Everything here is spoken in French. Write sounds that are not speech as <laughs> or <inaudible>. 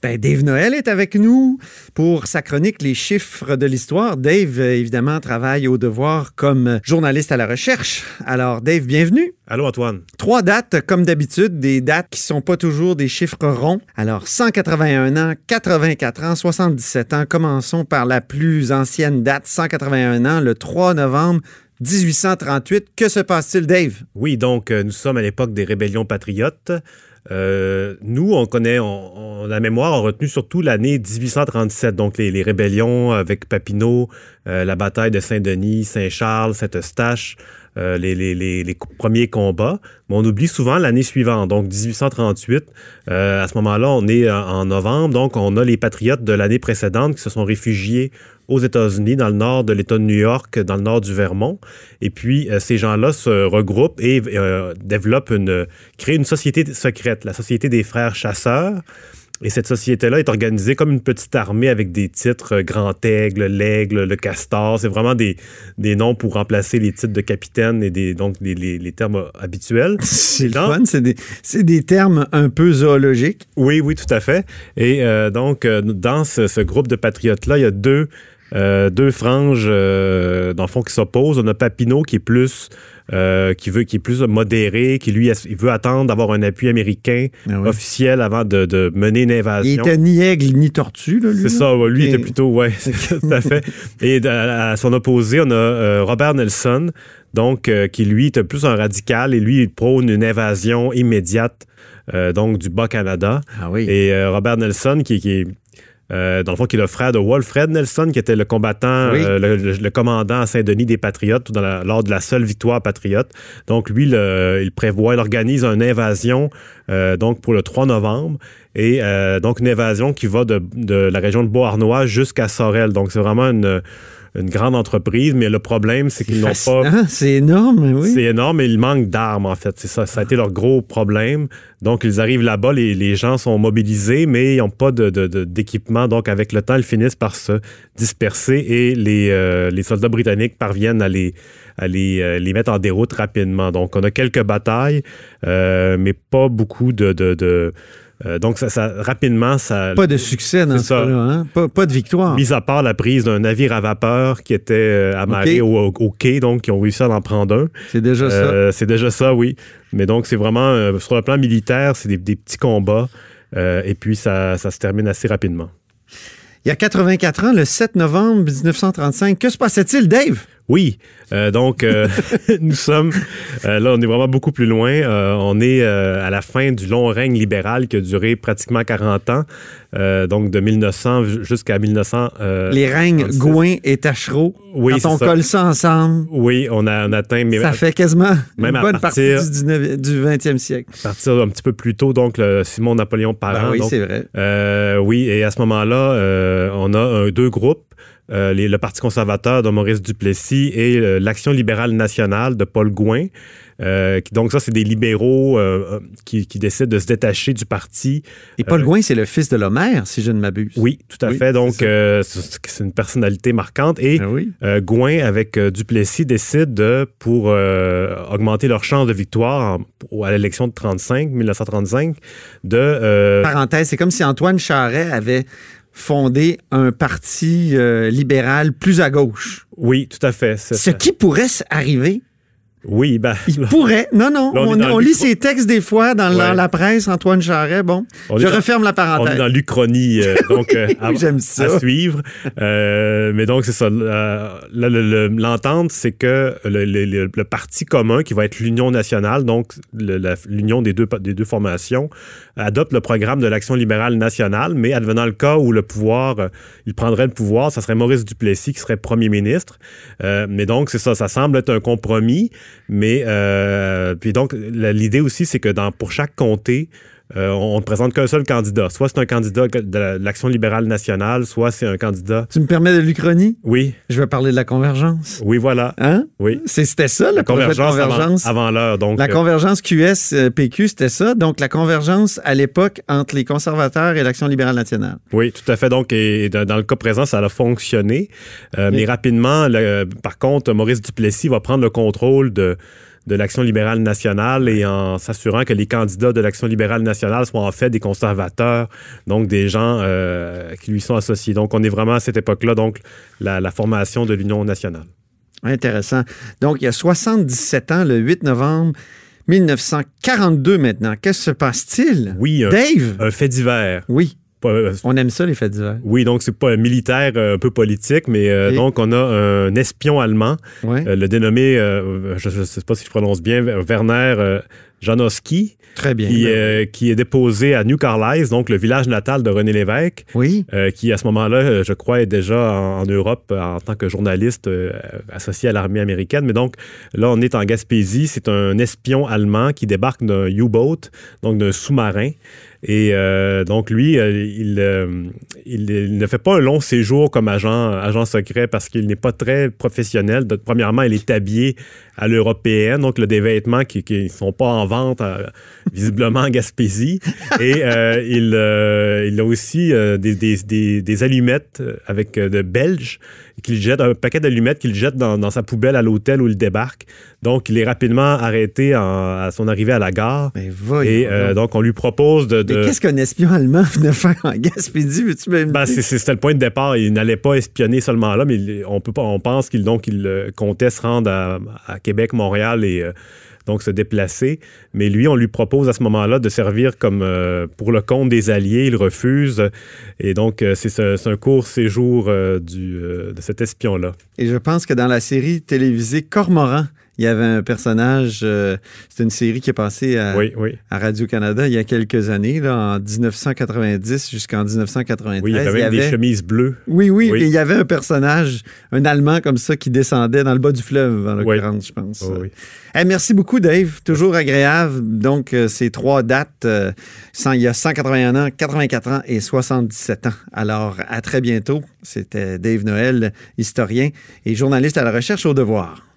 Ben, Dave Noël est avec nous pour sa chronique Les chiffres de l'histoire. Dave, euh, évidemment, travaille au devoir comme journaliste à la recherche. Alors, Dave, bienvenue. Allô, Antoine. Trois dates, comme d'habitude, des dates qui sont pas toujours des chiffres ronds. Alors, 181 ans, 84 ans, 77 ans. Commençons par la plus ancienne date, 181 ans, le 3 novembre 1838. Que se passe-t-il, Dave? Oui, donc, euh, nous sommes à l'époque des rébellions patriotes. Euh, nous, on connaît, on, la mémoire a retenu surtout l'année 1837, donc les, rébellions avec Papineau, euh, la bataille de Saint-Denis, Saint-Charles, Saint-Eustache, euh, les, premiers combats. Mais on oublie souvent l'année suivante, donc 1838. à ce moment-là, on est en novembre, donc on a les patriotes de l'année précédente qui se sont réfugiés aux États-Unis, dans le nord de l'État de New York, dans le nord du Vermont. Et puis, euh, ces gens-là se regroupent et euh, développent une, créent une société secrète, la Société des frères chasseurs. Et cette société-là est organisée comme une petite armée avec des titres euh, Grand Aigle, l'Aigle, le Castor. C'est vraiment des, des noms pour remplacer les titres de capitaine et des, donc les, les, termes habituels. <laughs> C'est le fun, c'est des, des, termes un peu zoologiques. Oui, oui, tout à fait. Et donc, dans ce, ce groupe de patriotes-là, il y a deux euh, deux franges, euh, dans le fond, qui s'opposent. On a Papineau qui est plus, euh, qui veut, qui est plus modéré, qui lui, il veut attendre d'avoir un appui américain ah officiel avant de, mener une invasion. Il était ni aigle ni tortue, là, lui. C'est ça, lui était plutôt, ouais, <laughs> tout à fait. Et à, son opposé, on a Robert Nelson, donc, qui lui était plus un radical et lui, il prône une invasion immédiate. donc du Bas-Canada. Ah oui. Et Robert Nelson, qui, qui, est euh, dans le fond, qui est le frère de Walfred Nelson, qui était le combattant, euh, le, commandant à Saint-Denis des Patriotes lors de la seule victoire patriote. Donc, lui, il prévoit, il organise une invasion euh, donc pour le 3 novembre. Et donc, une invasion qui va de, de la région de Beauharnois jusqu'à Sorel. Donc, c'est vraiment une une grande entreprise, mais le problème, c'est qu'ils n'ont pas. C'est énorme, oui. C'est énorme, mais il manque d'armes, en fait. C'est ça, ça a été leur gros problème. Donc, ils arrivent là-bas, les, les, gens sont mobilisés, mais ils n'ont pas d'équipement. De, Donc, avec le temps, ils finissent par se disperser et les, euh, les soldats britanniques parviennent à les, à les, euh, les, mettre en déroute rapidement. Donc, on a quelques batailles, euh, mais pas beaucoup de, de euh, donc, ça, rapidement, ça. Pas de succès dans ça. Hein? Pas, de victoire. Mis à part la prise d'un navire à vapeur qui était amarré au, quai, donc qui ont réussi à en prendre un. C'est déjà ça. C'est déjà ça, oui. Mais donc, c'est vraiment, sur le plan militaire, c'est des, petits combats. et puis, ça, ça se termine assez rapidement. Il y a 84 ans, le 7 novembre 1935, que se passait-il, Dave? Oui, euh, donc euh, <laughs> nous sommes euh, là, on est vraiment beaucoup plus loin. on est à la fin du long règne libéral qui a duré pratiquement 40 ans, donc de 1900 jusqu'à 1900. Les règnes Gouin et Tachereau. Oui, quand on colle ça ensemble. Oui, on a, atteint. Mais ça fait quasiment même une bonne partie du, 20e siècle. À partir un petit peu plus tôt, donc le Simon Napoléon Parent. Ben oui, c'est vrai. oui, et à ce moment-là, on a deux groupes. Euh, le Parti conservateur de Maurice Duplessis et euh, l'Action libérale nationale de Paul Gouin. Euh, donc ça, c'est des libéraux qui, décident de se détacher du parti. Et Paul Gouin, c'est le fils de l'Homère, si je ne m'abuse. Oui, tout à fait. Donc c'est une personnalité marquante. Et ah Gouin, avec Duplessis, décide de, pour augmenter leur chance de victoire à l'élection de 35, 1935, de... Parenthèse, c'est comme si Antoine Charret avait fonder un parti euh, libéral plus à gauche. Oui, tout à fait. Ce qui pourrait arriver oui, ben. Il pourrait. Non, non. on, lit ses textes des fois dans la, presse, Antoine Charret. Bon, je referme la parenthèse. On est dans l'Uchronie, euh, <laughs> donc euh, à, à, suivre. Euh, mais donc, c'est ça. L'entente, c'est que le, parti commun, qui va être l'Union nationale, donc l'union des deux, des deux formations, adopte le programme de l'Action libérale nationale, mais advenant le cas où le pouvoir, il prendrait le pouvoir, ça serait Maurice Duplessis qui serait premier ministre. mais donc, c'est ça. Ça semble être un compromis. Mais euh, puis donc, l'idée aussi, c'est que dans, pour chaque comté, euh, on ne présente qu'un seul candidat. Soit c'est un candidat de l'Action libérale nationale, soit c'est un candidat. Tu me permets de l'Uchronie? Oui. Je vais parler de la convergence. Oui, voilà. Hein? Oui. C'était ça, la convergence. Avant, l'heure. Donc, la euh, convergence QS-PQ, c'était ça. Donc, la convergence à l'époque entre les conservateurs et l'Action libérale nationale. Oui, tout à fait. Donc, et dans, le cas présent, ça a fonctionné. Mais rapidement, par contre, Maurice Duplessis va prendre le contrôle de de l'Action libérale nationale et en s'assurant que les candidats de l'Action libérale nationale soient en fait des conservateurs, donc des gens euh, qui lui sont associés. Donc, on est vraiment à cette époque-là, donc la, la formation de l'Union nationale. Intéressant. Donc, il y a 77 ans, le 8 novembre 1942 maintenant. Qu'est-ce qui se passe-t-il? Oui, un, Dave? un fait divers. Oui. On aime ça, les faits divers. Oui, donc c'est pas militaire euh, un peu politique, mais euh, Et- donc on a un espion allemand, euh, le dénommé, euh, je ne sais pas si je prononce bien, Werner euh, Janowski, Très bien. qui, euh, qui est déposé à New Carlisle, donc le village natal de René Lévesque, Oui. euh, qui à ce moment-là, euh, je crois, est déjà en, en Europe en tant que journaliste euh, associé à l'armée américaine. Mais donc là, on est en Gaspésie. C'est un espion allemand qui débarque d'un U-boat, donc d'un sous-marin. Et euh, donc lui, euh, il, euh, il, il ne fait pas un long séjour comme agent, agent secret parce qu'il n'est pas très professionnel. Donc, premièrement, il est habillé à l'européenne, donc il a des vêtements qui ne sont pas en vente euh, visiblement en Gaspésie. Et euh, il, euh, il a aussi des, des, des, des allumettes avec de belges qu'il jette, un paquet d'allumettes qu'il jette dans, dans sa poubelle à l'hôtel où il débarque. Donc, il est rapidement arrêté en- à son arrivée à la gare. Ben, voyons Et euh, donc. on lui propose de... de- Mais qu'est-ce qu'un espion allemand <laughs> venait faire en Gaspésie? Veux-tu me Ben, c'était le point de départ. Il n'allait pas espionner seulement là, mais il- on peut pas. On pense qu'il donc il comptait se rendre à, à Québec, Montréal et euh, donc se déplacer. Mais lui, on lui propose à ce moment-là de servir comme euh, pour le compte des Alliés. Il refuse. Et donc, euh, c'est ce- c'est un court séjour euh, de cet espion-là. Et je pense que dans la série télévisée Cormoran, il y avait un personnage, euh, c'est une série qui est passée à, Oui, oui. à Radio-Canada il y a quelques années, là, en 1990 jusqu'en 1993. Oui, il y avait des chemises bleues. Oui, oui, Oui. et il y avait un personnage, un Allemand comme ça, qui descendait dans le bas du fleuve, en l'occurrence, je pense. Oh. Eh, merci beaucoup, Dave. Toujours agréable. Donc, euh, ces trois dates, euh, il y a 181 ans, 84 ans et 77 ans. Alors, à très bientôt. C'était Dave Noël, historien et journaliste à la recherche au devoir.